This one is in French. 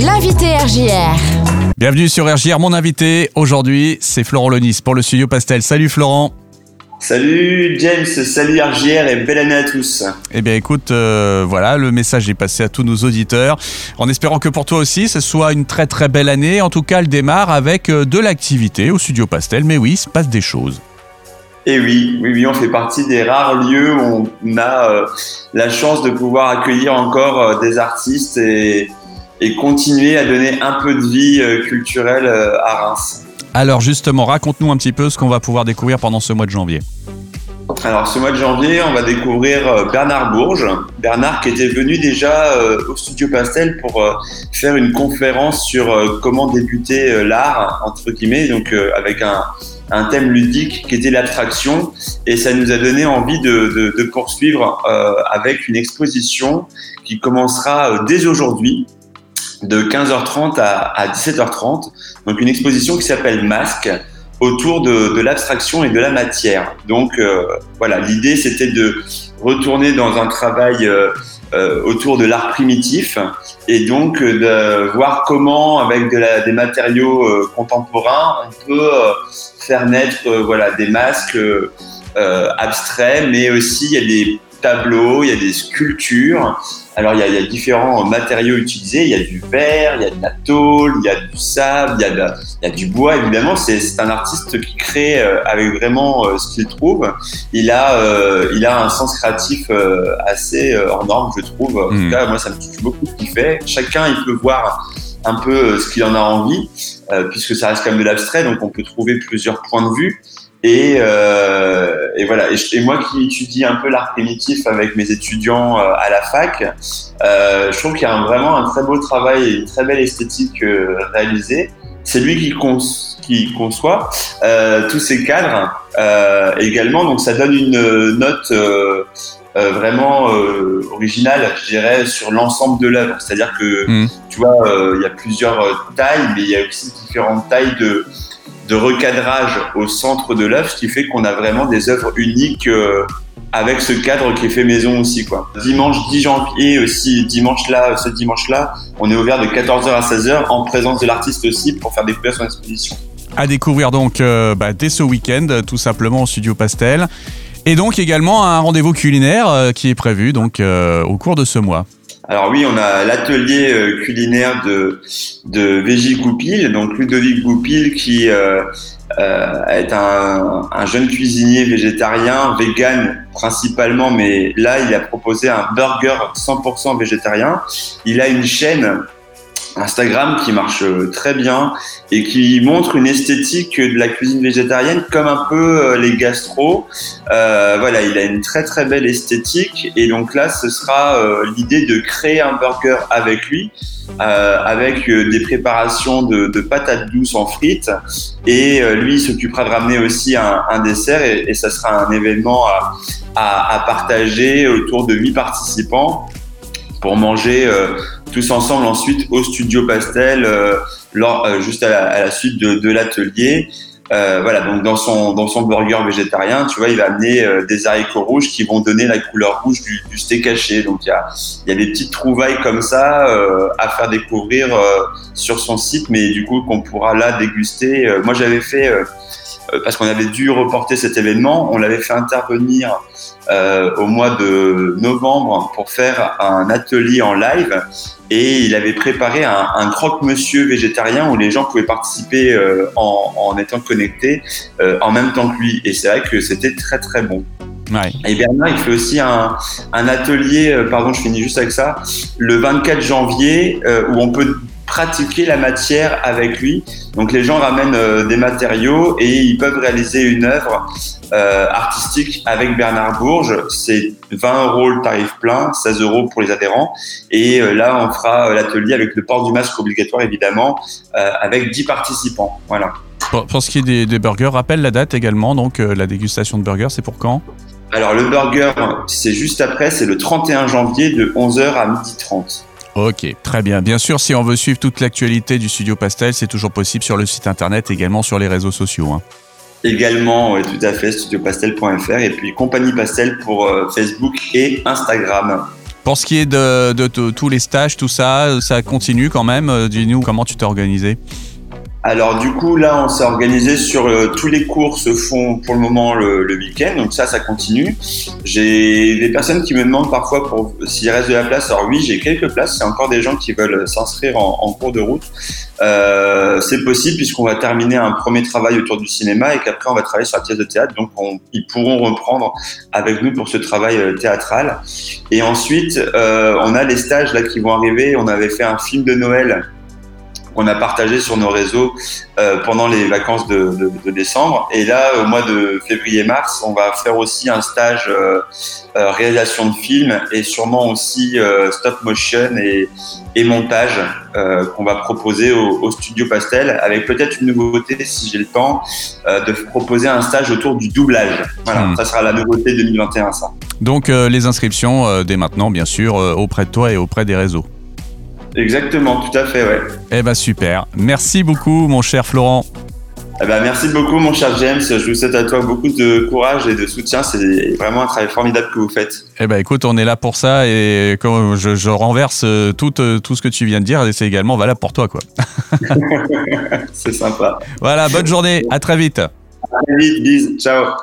L'invité RJR. Bienvenue sur RJR, mon invité aujourd'hui, c'est Florent Lonis pour le studio Pastel. Salut Florent. Salut James, salut RJR et belle année à tous. Eh bien écoute, euh, voilà, le message est passé à tous nos auditeurs, en espérant que pour toi aussi ce soit une très très belle année. En tout cas, elle démarre avec euh, de l'activité au studio Pastel, mais oui, il se passe des choses. Et eh oui, oui, oui, on fait partie des rares lieux où on a euh, la chance de pouvoir accueillir encore des artistes et, et, continuer à donner un peu de vie culturelle à Reims. Alors justement, raconte-nous un petit peu ce qu'on va pouvoir découvrir pendant ce mois de janvier. Alors ce mois de janvier, on va découvrir euh, Bernard Bourges. Bernard qui était venu déjà euh, au Studio Pastel pour euh, faire une conférence sur comment débuter l'art, entre guillemets, donc avec un, thème ludique qui était l'abstraction. Et ça nous a donné envie de poursuivre avec une exposition qui commencera dès aujourd'hui de 15h30 à, 17h30. Donc une exposition qui s'appelle Masque autour de, l'abstraction et de la matière. Donc euh, voilà, l'idée c'était de retourner dans un travail euh, euh, autour de l'art primitif et donc de voir comment avec des matériaux contemporains on peut faire naître voilà des masques abstraits, mais aussi il y a des tableaux, il y a des sculptures. Alors il y, a, différents matériaux utilisés, il y a du verre, il y a de la tôle, il y a du sable, il y a, du bois évidemment. C'est un artiste qui crée euh, avec vraiment euh, ce qu'il trouve. Il a, euh, il a un sens créatif assez hors norme, je trouve. En tout hmm. cas, moi ça me touche beaucoup ce qu'il fait. Chacun il peut voir un peu ce qu'il en a envie, puisque ça reste quand même de l'abstrait, donc on peut trouver plusieurs points de vue. Et, euh, et, voilà. Et, moi qui étudie un peu l'art primitif avec mes étudiants euh, à la fac, euh, je trouve qu'il y a vraiment un très beau travail et une très belle esthétique euh, réalisée. C'est lui qui, qui conçoit euh, tous ces cadres également. Donc ça donne une note vraiment originale, je dirais, sur l'ensemble de l'œuvre. C'est-à-dire que mmh. tu vois, il y a plusieurs tailles, mais il y a aussi différentes tailles de de recadrage au centre de l'œuvre, ce qui fait qu'on a vraiment des œuvres uniques euh, avec ce cadre qui est fait maison aussi. Quoi. Dimanche 10 janvier aussi, dimanche là, ce dimanche-là, on est ouvert de 14h à 16h en présence de l'artiste aussi pour faire découvrir son exposition. À découvrir donc euh, bah, dès ce week-end, tout simplement au Studio Pastel. Et donc également un rendez-vous culinaire euh, qui est prévu donc au cours de ce mois. Alors oui, on a l'atelier euh, culinaire de, de Végi Goupil, donc Ludovic Goupil qui euh, euh, est un, un, jeune cuisinier végétarien, vegan principalement, mais là il a proposé un burger 100% végétarien. Il a une chaîne Instagram qui marche euh, très bien et qui montre une esthétique de la cuisine végétarienne comme un peu euh, les gastro. Euh, voilà, il a une très très belle esthétique et donc là, ce sera euh, l'idée de créer un burger avec lui, euh, avec des préparations de, de, patates douces en frites et lui s'occupera de ramener aussi un, un dessert et, et, ça sera un événement à, à, à partager autour de huit participants pour manger euh, tous ensemble ensuite au studio Pastel, euh, euh, juste à la, suite de, l'atelier. voilà, donc dans son dans son burger végétarien, tu vois, il va amener des haricots rouges qui vont donner la couleur rouge du, steak haché. Donc il y a il y a des petites trouvailles comme ça à faire découvrir sur son site, mais du coup qu'on pourra là déguster. moi j'avais fait parce qu'on avait dû reporter cet événement. On l'avait fait intervenir euh, au mois de novembre pour faire un atelier en live et il avait préparé un, un croque-monsieur végétarien où les gens pouvaient participer euh, en, en, étant connectés euh, en même temps que lui. Et c'est vrai que c'était très très bon. Ouais. Et Bernard, il fait aussi un, un, atelier, euh, pardon, je finis juste avec ça, le 24 janvier, où on peut pratiquer la matière avec lui. Donc les gens ramènent euh, des matériaux et ils peuvent réaliser une œuvre euh, artistique avec Bernard Bourges. C'est 20 euros le tarif plein, 16 euros pour les adhérents. Et euh, là, on fera l'atelier avec le port du masque obligatoire, évidemment, avec 10 participants. Voilà. Pour, ce qui est des, des, burgers, rappelle la date également. Donc la dégustation de burgers, c'est pour quand? Alors le burger, c'est juste après, c'est le 31 janvier de 11h à 12h30. Ok, très bien. Bien sûr, si on veut suivre toute l'actualité du Studio Pastel, c'est toujours possible sur le site internet, également sur les réseaux sociaux. Hein. Également, oui, tout à fait, studiopastel.fr et puis Compagnie Pastel pour euh, Facebook et Instagram. Pour ce qui est de, de tous les stages, tout ça, ça continue quand même. Dis-nous comment tu t'es organisé? Alors du coup là on s'est organisé sur euh, tous les cours se font pour le moment le, le week-end donc ça ça continue. J'ai des personnes qui me demandent parfois pour s'il reste de la place. Alors oui j'ai quelques places. C'est encore des gens qui veulent s'inscrire en, cours de route. Euh, c'est possible puisqu'on va terminer un premier travail autour du cinéma et qu'après on va travailler sur la pièce de théâtre donc on, ils pourront reprendre avec nous pour ce travail euh, théâtral. Et ensuite euh, on a les stages là qui vont arriver. On avait fait un film de Noël qu'on a partagé sur nos réseaux euh, pendant les vacances de, de, de, décembre. Et là, au mois de février-mars, on va faire aussi un stage euh, euh, réalisation de films et sûrement aussi stop motion et, et montage qu'on va proposer au, au, studio Pastel, avec peut-être une nouveauté, si j'ai le temps, de proposer un stage autour du doublage. Voilà, mmh. ça sera la nouveauté 2021, ça. Donc les inscriptions dès maintenant, bien sûr, auprès de toi et auprès des réseaux. Exactement, tout à fait, ouais. Eh ben super. Merci beaucoup, mon cher Florent. Eh ben, merci beaucoup, mon cher James. Je vous souhaite à toi beaucoup de courage et de soutien. C'est vraiment un travail formidable que vous faites. Eh ben, écoute, on est là pour ça et comme je, je renverse tout, tout ce que tu viens de dire et c'est également valable pour toi, quoi. c'est sympa. Voilà, bonne journée. À très vite. À très vite. Bisous. Ciao.